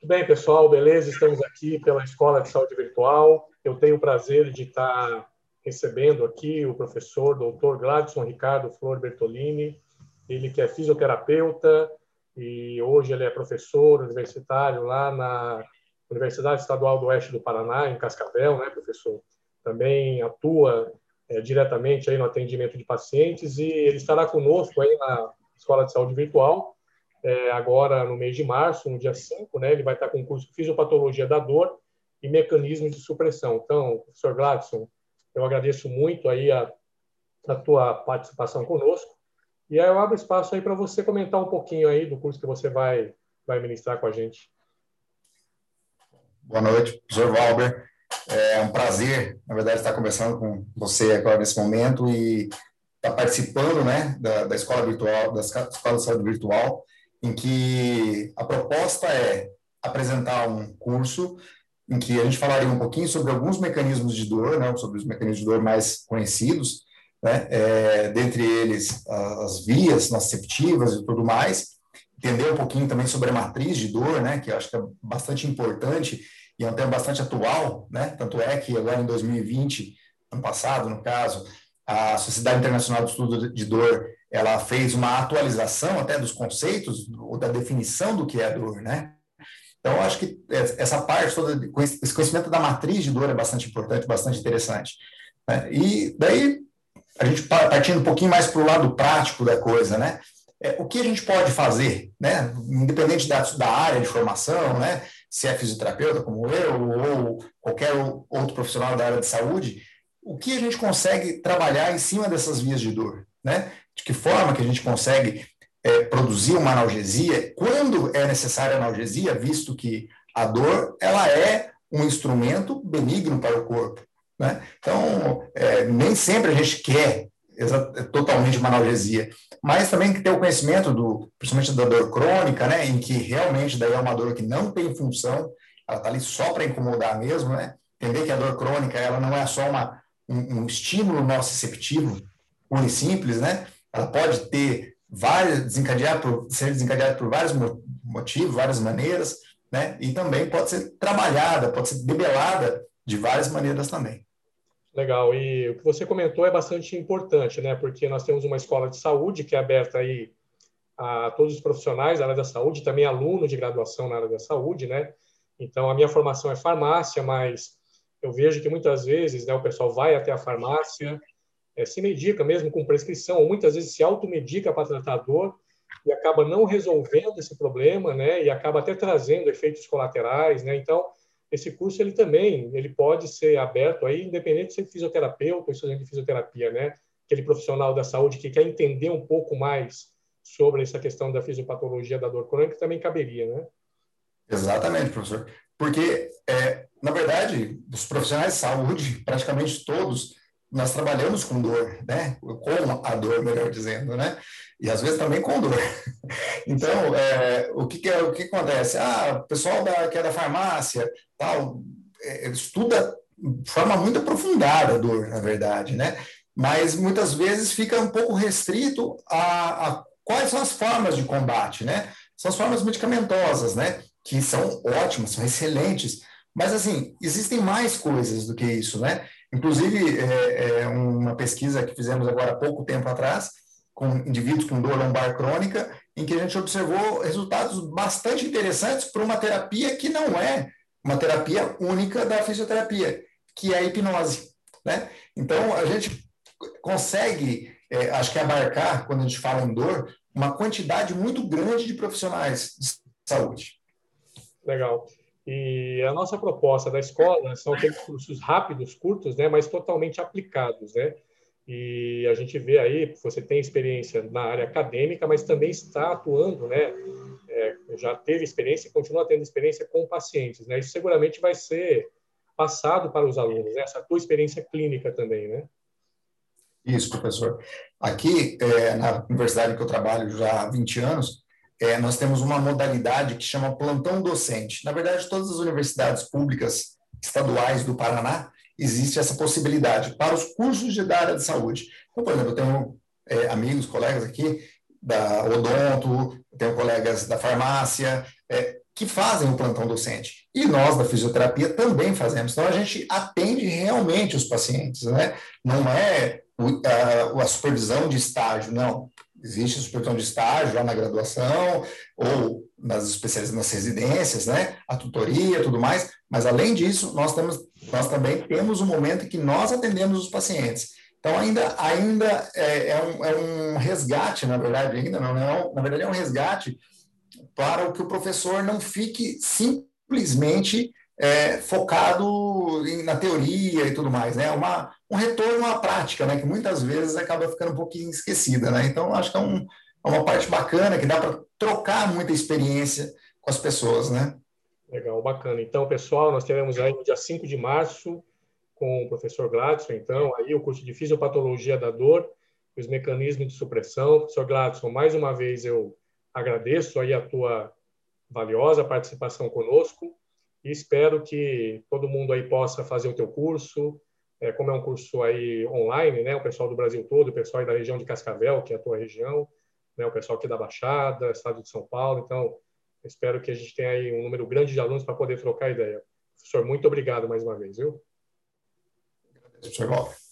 Tudo bem, pessoal? Beleza? Estamos aqui pela Escola de Saúde Virtual. Eu tenho o prazer de estar recebendo aqui o professor Dr. Gladson Ricardo Flor Bertolini, ele que é fisioterapeuta e hoje ele é professor universitário lá na Universidade Estadual do Oeste do Paraná, em Cascavel, né, professor? Também atua é, diretamente aí no atendimento de pacientes e ele estará conosco aí na Escola de Saúde Virtual é, agora no mês de março, no dia 5, né, ele vai estar com o curso Fisiopatologia da Dor e Mecanismos de Supressão. Então, professor Gladson, eu agradeço muito aí a, a tua participação conosco e aí eu abro espaço aí para você comentar um pouquinho aí do curso que você vai, vai ministrar com a gente. Boa noite, professor Valber. É um prazer, na verdade, estar conversando com você agora nesse momento e estar participando, né, da, da escola virtual, da escola de saúde virtual em que a proposta é apresentar um curso em que a gente falaria um pouquinho sobre alguns mecanismos de dor, né, sobre os mecanismos de dor mais conhecidos, né, é, dentre eles as vias nociceptivas e tudo mais, entender um pouquinho também sobre a matriz de dor, né, que eu acho que é bastante importante e é um tema bastante atual, né, tanto é que agora em 2020, ano passado, no caso, a Sociedade Internacional do Estudo de Dor ela fez uma atualização até dos conceitos ou da definição do que é dor, né? Então, acho que essa parte toda, esse conhecimento da matriz de dor é bastante importante, bastante interessante. Né? E daí, a gente partindo um pouquinho mais para o lado prático da coisa, né? É, o que a gente pode fazer, né? Independente da, da área de formação, né? Se é fisioterapeuta como eu ou qualquer outro profissional da área de saúde, o que a gente consegue trabalhar em cima dessas vias de dor, né? De que forma que a gente consegue é, produzir uma analgesia, quando é necessária analgesia, visto que a dor ela é um instrumento benigno para o corpo. Né? Então, é, nem sempre a gente quer totalmente uma analgesia, mas também que ter o conhecimento do, principalmente da dor crônica, né, em que realmente daí é uma dor que não tem função, ela está ali só para incomodar mesmo, né? Entender que a dor crônica ela não é só uma, um, um estímulo nociceptivo, puro e simples, né? Ela pode ter várias, desencadear por, ser desencadeada por vários motivos, várias maneiras, né? E também pode ser trabalhada, pode ser debelada de várias maneiras também. Legal. E o que você comentou é bastante importante, né? Porque nós temos uma escola de saúde que é aberta aí a todos os profissionais da área da saúde, também alunos de graduação na área da saúde, né? Então, a minha formação é farmácia, mas eu vejo que muitas vezes né, o pessoal vai até a farmácia, é, se medica mesmo com prescrição, ou muitas vezes se automedica para tratar dor e acaba não resolvendo esse problema, né? E acaba até trazendo efeitos colaterais, né? Então, esse curso ele também ele pode ser aberto aí, independente de ser fisioterapeuta ou estudante de fisioterapia, né? Aquele profissional da saúde que quer entender um pouco mais sobre essa questão da fisiopatologia da dor crônica também caberia, né? Exatamente, professor. Porque, é, na verdade, os profissionais de saúde, praticamente todos, nós trabalhamos com dor, né? Com a dor, melhor dizendo, né? E às vezes também com dor. Então, é, o que, que, é, o que acontece? Ah, o pessoal da, que é da farmácia, tal, é, estuda de forma muito aprofundada a dor, na verdade, né? Mas muitas vezes fica um pouco restrito a, a quais são as formas de combate, né? São as formas medicamentosas, né? Que são ótimas, são excelentes, mas assim, existem mais coisas do que isso, né? Inclusive, é, é uma pesquisa que fizemos agora há pouco tempo atrás, com indivíduos com dor lombar crônica, em que a gente observou resultados bastante interessantes para uma terapia que não é uma terapia única da fisioterapia, que é a hipnose. Né? Então, a gente consegue, é, acho que abarcar, quando a gente fala em dor, uma quantidade muito grande de profissionais de saúde. Legal. E a nossa proposta da escola são aqueles cursos rápidos, curtos, né, mas totalmente aplicados, né? E a gente vê aí, você tem experiência na área acadêmica, mas também está atuando, né? É, já teve experiência e continua tendo experiência com pacientes, né? Isso seguramente vai ser passado para os alunos, né? essa tua experiência clínica também, né? Isso, professor. Aqui, é, na universidade que eu trabalho já há 20 anos, é, nós temos uma modalidade que chama plantão docente. Na verdade, todas as universidades públicas estaduais do Paraná existe essa possibilidade para os cursos de área de saúde. Então, por exemplo, eu tenho é, amigos, colegas aqui da odonto, tenho colegas da farmácia, é, que fazem o plantão docente. E nós, da fisioterapia, também fazemos. Então, a gente atende realmente os pacientes, né? Não é a, a supervisão de estágio, não. Existe supervisão de estágio já na graduação ou nas especializações, nas residências, né? A tutoria, tudo mais. Mas, além disso, nós, temos, nós também temos um momento em que nós atendemos os pacientes. Então, ainda, ainda é, é, um, é um resgate, na verdade, ainda não, não, na verdade é um resgate para que o professor não fique simplesmente é, focado em, na teoria e tudo mais, né? Uma, um retorno à prática, né? Que muitas vezes acaba ficando um pouquinho esquecida, né? Então, acho que é, um, é uma parte bacana que dá para trocar muita experiência com as pessoas, né? Legal, bacana. Então, pessoal, nós teremos aí no dia 5 de março com o professor Gladson, então, aí o curso de Fisiopatologia da Dor, os mecanismos de supressão. Professor Gladson, mais uma vez eu agradeço aí a tua valiosa participação conosco e espero que todo mundo aí possa fazer o teu curso, é, como é um curso aí online, né, o pessoal do Brasil todo, o pessoal aí da região de Cascavel, que é a tua região, né, o pessoal aqui da Baixada, estado de São Paulo, então espero que a gente tenha aí um número grande de alunos para poder trocar ideia. Professor, muito obrigado mais uma vez, viu? Professor Walter.